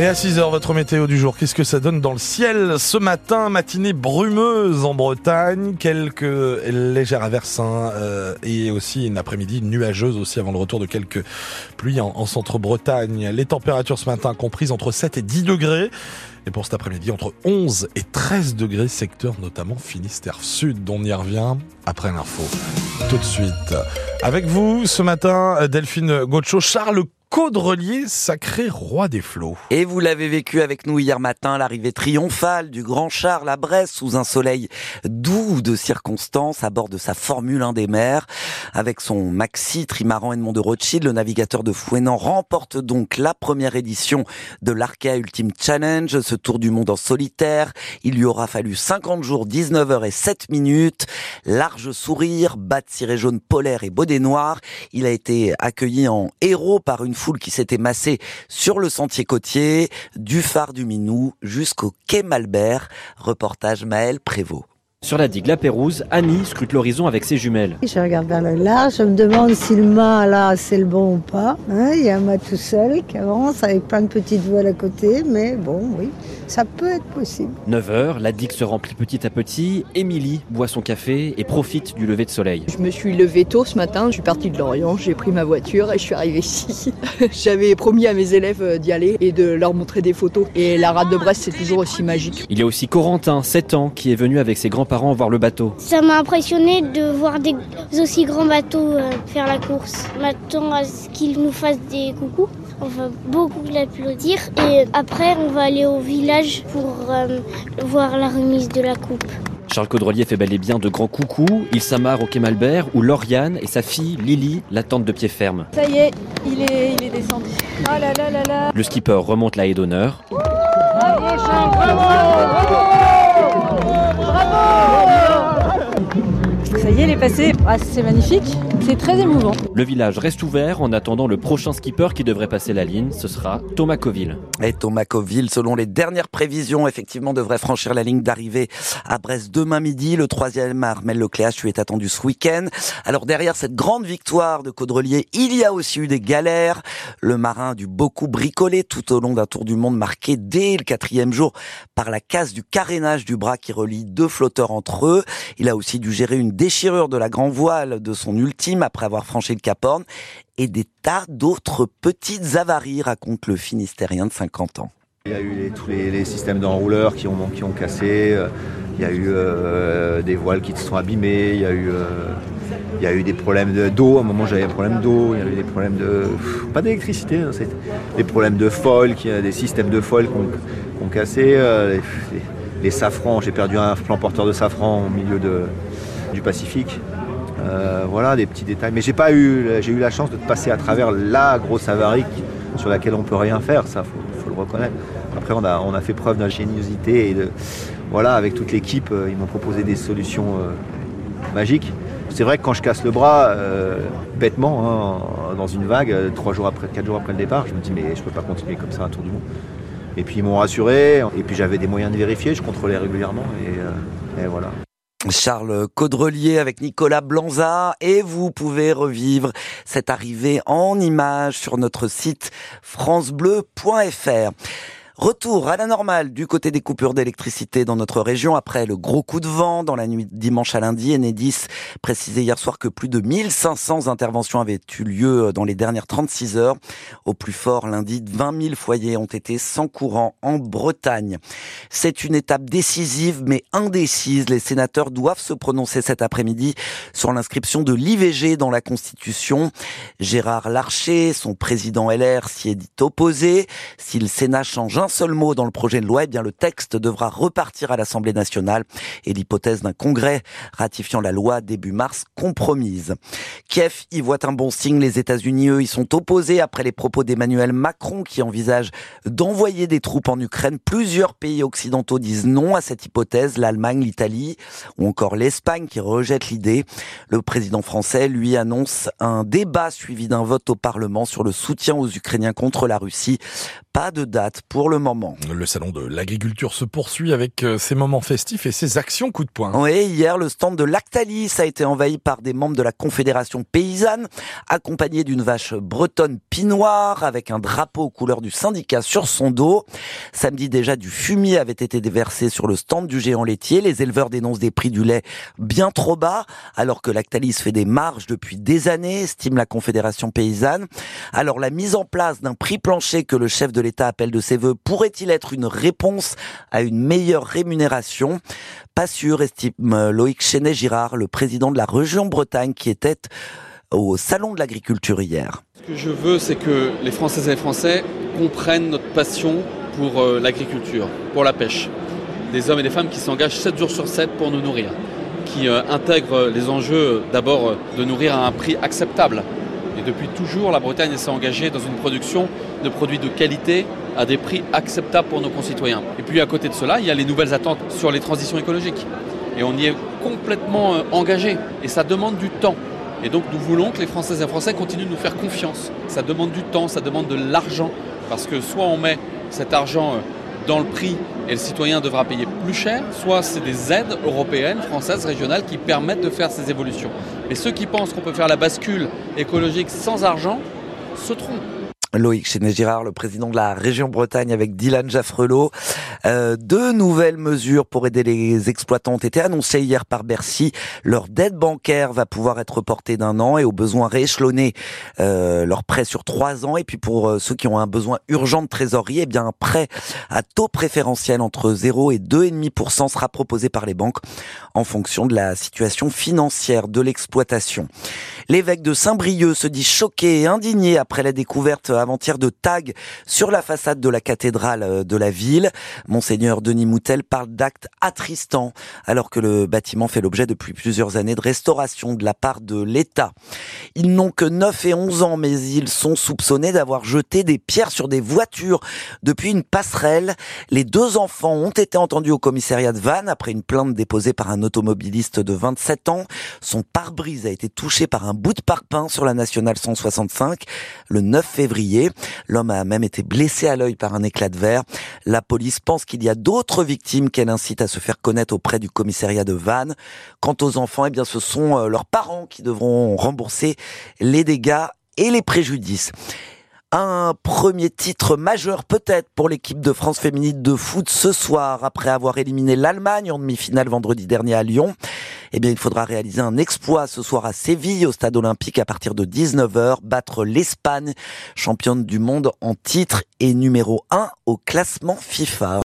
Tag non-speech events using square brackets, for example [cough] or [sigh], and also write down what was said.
Et à 6h, votre météo du jour, qu'est-ce que ça donne dans le ciel ce matin? Matinée brumeuse en Bretagne, quelques légers aversins euh, et aussi une après-midi nuageuse aussi avant le retour de quelques pluies en, en centre-Bretagne. Les températures ce matin comprises entre 7 et 10 degrés. Et pour cet après-midi, entre 11 et 13 degrés, secteur notamment Finistère Sud. On y revient après l'info. Tout de suite. Avec vous ce matin, Delphine Gaucho, Charles Caudrelier, sacré roi des flots. Et vous l'avez vécu avec nous hier matin, l'arrivée triomphale du grand Charles à Brest sous un soleil doux de circonstances à bord de sa Formule 1 des mers. Avec son maxi trimaran Edmond de Rothschild, le navigateur de Fouenan remporte donc la première édition de l'Arkea Ultimate Challenge, ce tour du monde en solitaire. Il lui aura fallu 50 jours, 19 heures et 7 minutes. Large sourire, bas de ciré jaune polaire et baudet noir. Il a été accueilli en héros par une foule qui s'était massée sur le sentier côtier, du phare du Minou jusqu'au quai Malbert. Reportage Maël Prévost. Sur la digue La Pérouse, Annie scrute l'horizon avec ses jumelles. Je regarde vers le large, je me demande si le mât là c'est le bon ou pas. Hein, il y a un mât tout seul qui avance avec plein de petites voiles à côté, mais bon, oui, ça peut être possible. 9h, la digue se remplit petit à petit. Émilie boit son café et profite du lever de soleil. Je me suis levée tôt ce matin, je suis partie de Lorient, j'ai pris ma voiture et je suis arrivée ici. [laughs] J'avais promis à mes élèves d'y aller et de leur montrer des photos. Et la rade de Brest, c'est toujours aussi magique. Il y a aussi Corentin, 7 ans, qui est venu avec ses grands-parents voir le bateau. Ça m'a impressionné de voir des aussi grands bateaux euh, faire la course. On attend à ce qu'ils nous fassent des coucous. On va beaucoup l'applaudir et après on va aller au village pour euh, voir la remise de la coupe. Charles Caudrelier fait bel et bien de grands coucous. Il s'amarre au quai Malbert où Lauriane et sa fille Lily l'attendent de pied ferme. Ça y est, il est, il est descendu. Oh là là là là. Le skipper remonte la haie d'honneur. Bravo Charles, bravo, passé. Ah, c'est magnifique. C'est très émouvant. Le village reste ouvert en attendant le prochain skipper qui devrait passer la ligne. Ce sera Thomas Coville. Et Thomas Coville, selon les dernières prévisions, effectivement, devrait franchir la ligne d'arrivée à Brest demain midi. Le troisième Armel Lecléache lui est attendu ce week-end. Alors derrière cette grande victoire de Caudrelier, il y a aussi eu des galères. Le marin a dû beaucoup bricoler tout au long d'un tour du monde marqué dès le quatrième jour par la casse du carénage du bras qui relie deux flotteurs entre eux. Il a aussi dû gérer une déchirure de la grand voile de son ultime après avoir franchi le Cap Horn et des tas d'autres petites avaries, raconte le Finistérien de 50 ans. Il y a eu les, tous les, systèmes d'enrouleurs qui ont, qui ont cassé, euh, il y a eu euh, des voiles qui se sont abîmées, il y a eu, euh, il y a eu des problèmes de- d'eau, à un moment j'avais un problème d'eau, il y a eu des problèmes de... Pas d'électricité, hein, des problèmes de foil, qui, des systèmes de foil qui ont, qui ont cassé, les- les safrans, j'ai perdu un plan porteur de safran au milieu de, du Pacifique. Euh, voilà, des petits détails. Mais j'ai pas eu, j'ai eu la chance de passer à travers la grosse avarie sur laquelle on peut rien faire. Ça, faut, faut le reconnaître. Après, on a, on a fait preuve d'ingéniosité et de, voilà, avec toute l'équipe, euh, ils m'ont proposé des solutions euh, magiques. C'est vrai que quand je casse le bras, bêtement, hein, dans une vague, trois jours après, quatre jours après le départ, je me dis mais je peux pas continuer comme ça un tour du monde. Et puis ils m'ont rassuré. Et puis j'avais des moyens de vérifier. Je contrôlais régulièrement et voilà. Charles Caudrelier avec Nicolas Blanza et vous pouvez revivre cette arrivée en images sur notre site francebleu.fr. Retour à la normale du côté des coupures d'électricité dans notre région après le gros coup de vent dans la nuit dimanche à lundi. Enedis précisait hier soir que plus de 1500 interventions avaient eu lieu dans les dernières 36 heures. Au plus fort, lundi, 20 000 foyers ont été sans courant en Bretagne. C'est une étape décisive mais indécise. Les sénateurs doivent se prononcer cet après-midi sur l'inscription de l'IVG dans la Constitution. Gérard Larcher, son président LR, s'y est dit opposé. Si le Sénat change un seul mot dans le projet de loi, eh bien le texte devra repartir à l'Assemblée nationale et l'hypothèse d'un congrès ratifiant la loi début mars compromise. Kiev y voit un bon signe. Les États-Unis, eux, y sont opposés après les propos d'Emmanuel Macron qui envisage d'envoyer des troupes en Ukraine. Plusieurs pays occidentaux disent non à cette hypothèse. L'Allemagne, l'Italie ou encore l'Espagne qui rejette l'idée. Le président français, lui, annonce un débat suivi d'un vote au Parlement sur le soutien aux Ukrainiens contre la Russie pas de date pour le moment. Le salon de l'agriculture se poursuit avec euh, ses moments festifs et ses actions coup de poing. Oui, hier, le stand de Lactalis a été envahi par des membres de la Confédération paysanne, accompagné d'une vache bretonne pinoire avec un drapeau aux couleurs du syndicat sur son dos. Samedi déjà, du fumier avait été déversé sur le stand du géant laitier. Les éleveurs dénoncent des prix du lait bien trop bas, alors que Lactalis fait des marges depuis des années, estime la Confédération paysanne. Alors la mise en place d'un prix plancher que le chef de l'État appelle de ses voeux pourrait-il être une réponse à une meilleure rémunération? Pas sûr, estime Loïc Chenet-Girard, le président de la région Bretagne qui était au Salon de l'agriculture hier. Ce que je veux, c'est que les Françaises et les Français comprennent notre passion pour euh, l'agriculture, pour la pêche. Des hommes et des femmes qui s'engagent 7 jours sur 7 pour nous nourrir, qui euh, intègrent les enjeux d'abord de nourrir à un prix acceptable. Et depuis toujours, la Bretagne s'est engagée dans une production de produits de qualité à des prix acceptables pour nos concitoyens. Et puis à côté de cela, il y a les nouvelles attentes sur les transitions écologiques. Et on y est complètement euh, engagé. Et ça demande du temps. Et donc nous voulons que les Françaises et les Français continuent de nous faire confiance. Ça demande du temps, ça demande de l'argent. Parce que soit on met cet argent euh, dans le prix et le citoyen devra payer plus cher, soit c'est des aides européennes, françaises, régionales qui permettent de faire ces évolutions. Mais ceux qui pensent qu'on peut faire la bascule écologique sans argent se trompent. Loïc Chenet-Girard, le président de la région Bretagne avec Dylan Jaffrelot. Euh, deux nouvelles mesures pour aider les exploitants ont été annoncées hier par Bercy. Leur dette bancaire va pouvoir être reportée d'un an et au besoin rééchelonner euh, leur prêt sur trois ans. Et puis pour euh, ceux qui ont un besoin urgent de trésorerie, eh bien un prêt à taux préférentiel entre 0 et 2,5% sera proposé par les banques en fonction de la situation financière de l'exploitation. L'évêque de Saint-Brieuc se dit choqué et indigné après la découverte avant-hier de tags sur la façade de la cathédrale euh, de la ville. Monseigneur Denis Moutel parle d'actes attristants alors que le bâtiment fait l'objet depuis plusieurs années de restauration de la part de l'État. Ils n'ont que 9 et 11 ans mais ils sont soupçonnés d'avoir jeté des pierres sur des voitures depuis une passerelle. Les deux enfants ont été entendus au commissariat de Vannes après une plainte déposée par un automobiliste de 27 ans. Son pare-brise a été touché par un bout de parpaing sur la nationale 165 le 9 février. L'homme a même été blessé à l'œil par un éclat de verre. La police pense qu'il y a d'autres victimes qu'elle incite à se faire connaître auprès du commissariat de Vannes. Quant aux enfants, eh bien, ce sont euh, leurs parents qui devront rembourser les dégâts et les préjudices un premier titre majeur peut-être pour l'équipe de France féminine de foot ce soir après avoir éliminé l'Allemagne en demi-finale vendredi dernier à Lyon. Eh bien, il faudra réaliser un exploit ce soir à Séville au stade olympique à partir de 19h, battre l'Espagne, championne du monde en titre et numéro 1 au classement FIFA.